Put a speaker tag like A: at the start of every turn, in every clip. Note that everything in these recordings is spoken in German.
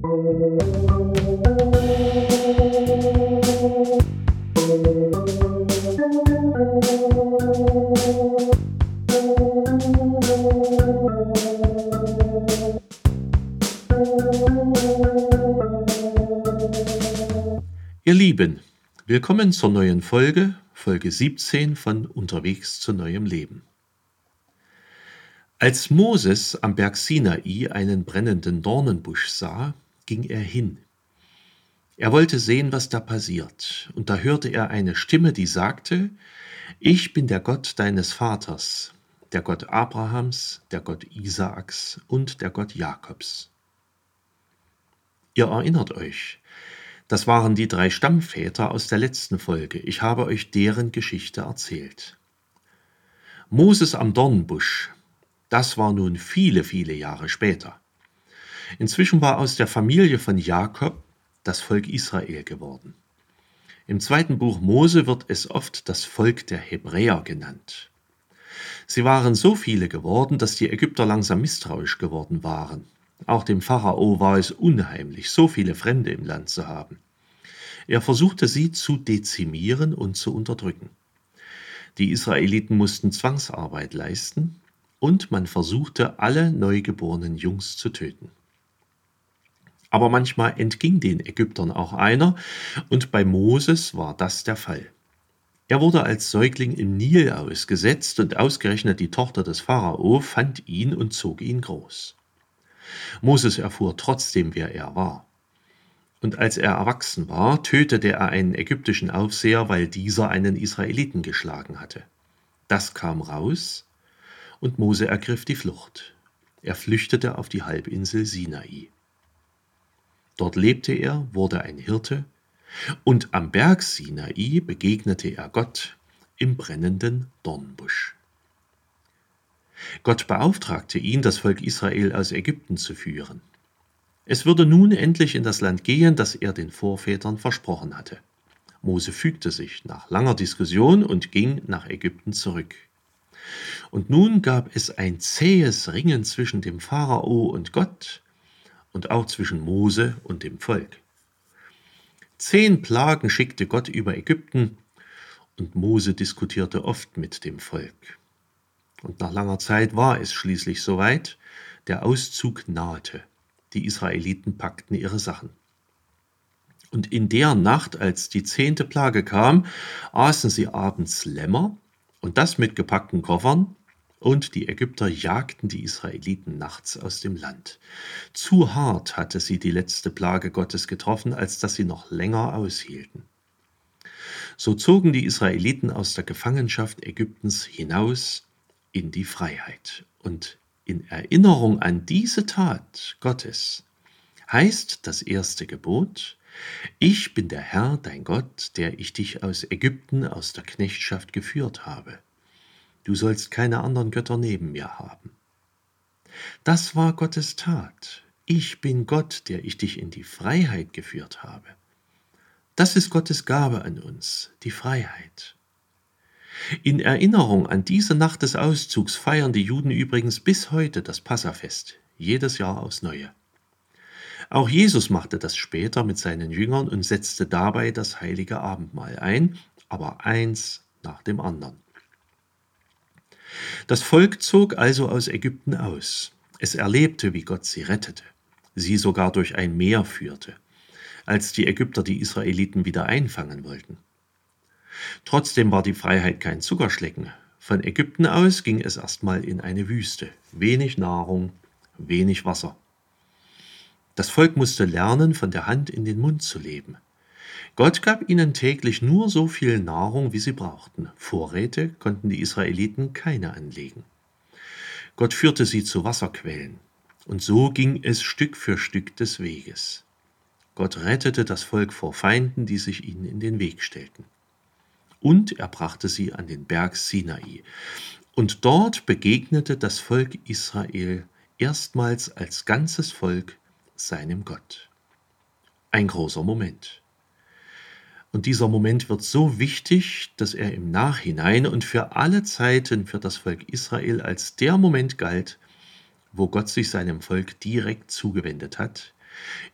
A: Ihr Lieben, willkommen zur neuen Folge, Folge 17 von Unterwegs zu neuem Leben. Als Moses am Berg Sinai einen brennenden Dornenbusch sah, ging er hin. Er wollte sehen, was da passiert, und da hörte er eine Stimme, die sagte, Ich bin der Gott deines Vaters, der Gott Abrahams, der Gott Isaaks und der Gott Jakobs. Ihr erinnert euch, das waren die drei Stammväter aus der letzten Folge. Ich habe euch deren Geschichte erzählt. Moses am Dornbusch, das war nun viele, viele Jahre später. Inzwischen war aus der Familie von Jakob das Volk Israel geworden. Im zweiten Buch Mose wird es oft das Volk der Hebräer genannt. Sie waren so viele geworden, dass die Ägypter langsam misstrauisch geworden waren. Auch dem Pharao war es unheimlich, so viele Fremde im Land zu haben. Er versuchte sie zu dezimieren und zu unterdrücken. Die Israeliten mussten Zwangsarbeit leisten und man versuchte, alle neugeborenen Jungs zu töten. Aber manchmal entging den Ägyptern auch einer, und bei Moses war das der Fall. Er wurde als Säugling im Nil ausgesetzt, und ausgerechnet die Tochter des Pharao fand ihn und zog ihn groß. Moses erfuhr trotzdem, wer er war. Und als er erwachsen war, tötete er einen ägyptischen Aufseher, weil dieser einen Israeliten geschlagen hatte. Das kam raus, und Mose ergriff die Flucht. Er flüchtete auf die Halbinsel Sinai. Dort lebte er, wurde ein Hirte, und am Berg Sinai begegnete er Gott im brennenden Dornbusch. Gott beauftragte ihn, das Volk Israel aus Ägypten zu führen. Es würde nun endlich in das Land gehen, das er den Vorvätern versprochen hatte. Mose fügte sich nach langer Diskussion und ging nach Ägypten zurück. Und nun gab es ein zähes Ringen zwischen dem Pharao und Gott und auch zwischen Mose und dem Volk. Zehn Plagen schickte Gott über Ägypten und Mose diskutierte oft mit dem Volk. Und nach langer Zeit war es schließlich soweit, der Auszug nahte. Die Israeliten packten ihre Sachen. Und in der Nacht, als die zehnte Plage kam, aßen sie abends Lämmer, und das mit gepackten Koffern, und die Ägypter jagten die Israeliten nachts aus dem Land. Zu hart hatte sie die letzte Plage Gottes getroffen, als dass sie noch länger aushielten. So zogen die Israeliten aus der Gefangenschaft Ägyptens hinaus in die Freiheit. Und in Erinnerung an diese Tat Gottes heißt das erste Gebot, ich bin der Herr, dein Gott, der ich dich aus Ägypten, aus der Knechtschaft geführt habe. Du sollst keine anderen Götter neben mir haben. Das war Gottes Tat. Ich bin Gott, der ich dich in die Freiheit geführt habe. Das ist Gottes Gabe an uns, die Freiheit. In Erinnerung an diese Nacht des Auszugs feiern die Juden übrigens bis heute das Passafest, jedes Jahr aufs Neue. Auch Jesus machte das später mit seinen Jüngern und setzte dabei das heilige Abendmahl ein, aber eins nach dem anderen. Das Volk zog also aus Ägypten aus. Es erlebte, wie Gott sie rettete, sie sogar durch ein Meer führte, als die Ägypter die Israeliten wieder einfangen wollten. Trotzdem war die Freiheit kein Zuckerschlecken. Von Ägypten aus ging es erstmal in eine Wüste. Wenig Nahrung, wenig Wasser. Das Volk musste lernen, von der Hand in den Mund zu leben. Gott gab ihnen täglich nur so viel Nahrung, wie sie brauchten. Vorräte konnten die Israeliten keine anlegen. Gott führte sie zu Wasserquellen. Und so ging es Stück für Stück des Weges. Gott rettete das Volk vor Feinden, die sich ihnen in den Weg stellten. Und er brachte sie an den Berg Sinai. Und dort begegnete das Volk Israel erstmals als ganzes Volk seinem Gott. Ein großer Moment. Und dieser Moment wird so wichtig, dass er im Nachhinein und für alle Zeiten für das Volk Israel als der Moment galt, wo Gott sich seinem Volk direkt zugewendet hat,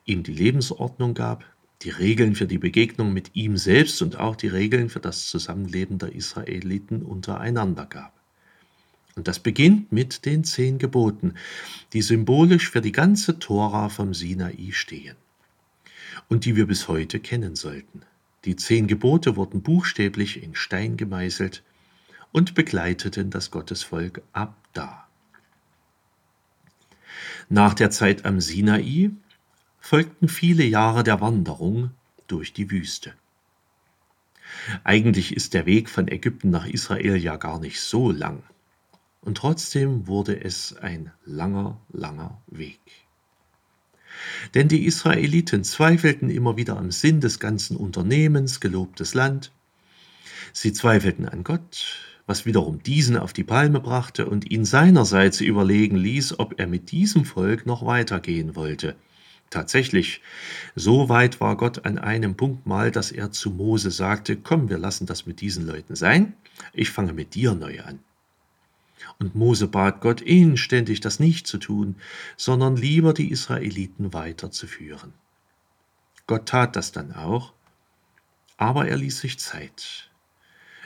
A: ihm die Lebensordnung gab, die Regeln für die Begegnung mit ihm selbst und auch die Regeln für das Zusammenleben der Israeliten untereinander gab. Und das beginnt mit den zehn Geboten, die symbolisch für die ganze Tora vom Sinai stehen und die wir bis heute kennen sollten. Die zehn Gebote wurden buchstäblich in Stein gemeißelt und begleiteten das Gottesvolk ab da. Nach der Zeit am Sinai folgten viele Jahre der Wanderung durch die Wüste. Eigentlich ist der Weg von Ägypten nach Israel ja gar nicht so lang. Und trotzdem wurde es ein langer, langer Weg. Denn die Israeliten zweifelten immer wieder am Sinn des ganzen Unternehmens, gelobtes Land. Sie zweifelten an Gott, was wiederum diesen auf die Palme brachte und ihn seinerseits überlegen ließ, ob er mit diesem Volk noch weitergehen wollte. Tatsächlich, so weit war Gott an einem Punkt mal, dass er zu Mose sagte, komm, wir lassen das mit diesen Leuten sein, ich fange mit dir neu an. Und Mose bat Gott inständig, das nicht zu tun, sondern lieber die Israeliten weiterzuführen. Gott tat das dann auch, aber er ließ sich Zeit.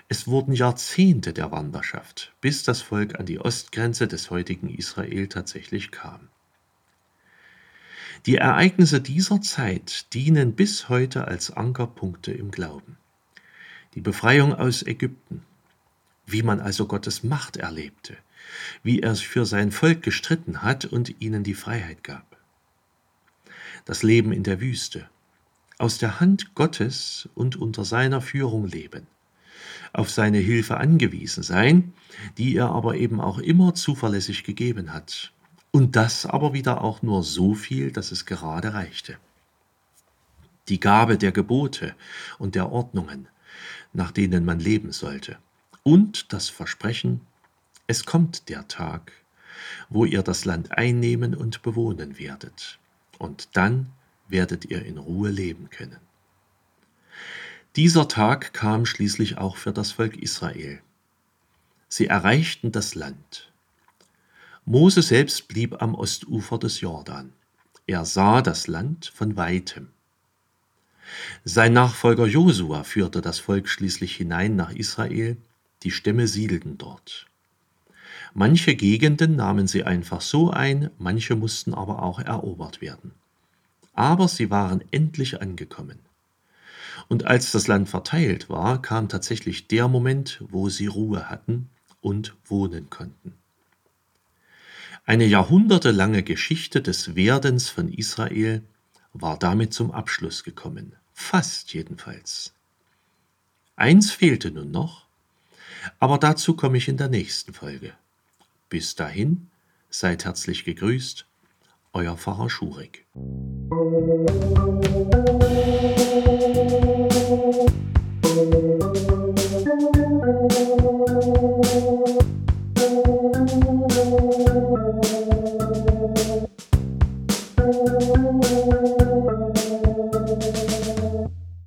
A: Es wurden Jahrzehnte der Wanderschaft, bis das Volk an die Ostgrenze des heutigen Israel tatsächlich kam. Die Ereignisse dieser Zeit dienen bis heute als Ankerpunkte im Glauben. Die Befreiung aus Ägypten, wie man also Gottes Macht erlebte, wie er für sein Volk gestritten hat und ihnen die Freiheit gab. Das Leben in der Wüste, aus der Hand Gottes und unter seiner Führung leben, auf seine Hilfe angewiesen sein, die er aber eben auch immer zuverlässig gegeben hat, und das aber wieder auch nur so viel, dass es gerade reichte. Die Gabe der Gebote und der Ordnungen, nach denen man leben sollte, und das Versprechen, es kommt der Tag, wo ihr das Land einnehmen und bewohnen werdet, und dann werdet ihr in Ruhe leben können. Dieser Tag kam schließlich auch für das Volk Israel. Sie erreichten das Land. Mose selbst blieb am Ostufer des Jordan. Er sah das Land von weitem. Sein Nachfolger Josua führte das Volk schließlich hinein nach Israel die Stämme siedelten dort. Manche Gegenden nahmen sie einfach so ein, manche mussten aber auch erobert werden. Aber sie waren endlich angekommen. Und als das Land verteilt war, kam tatsächlich der Moment, wo sie Ruhe hatten und wohnen konnten. Eine jahrhundertelange Geschichte des Werdens von Israel war damit zum Abschluss gekommen, fast jedenfalls. Eins fehlte nun noch, aber dazu komme ich in der nächsten Folge. Bis dahin, seid herzlich gegrüßt, euer Pfarrer Schurig.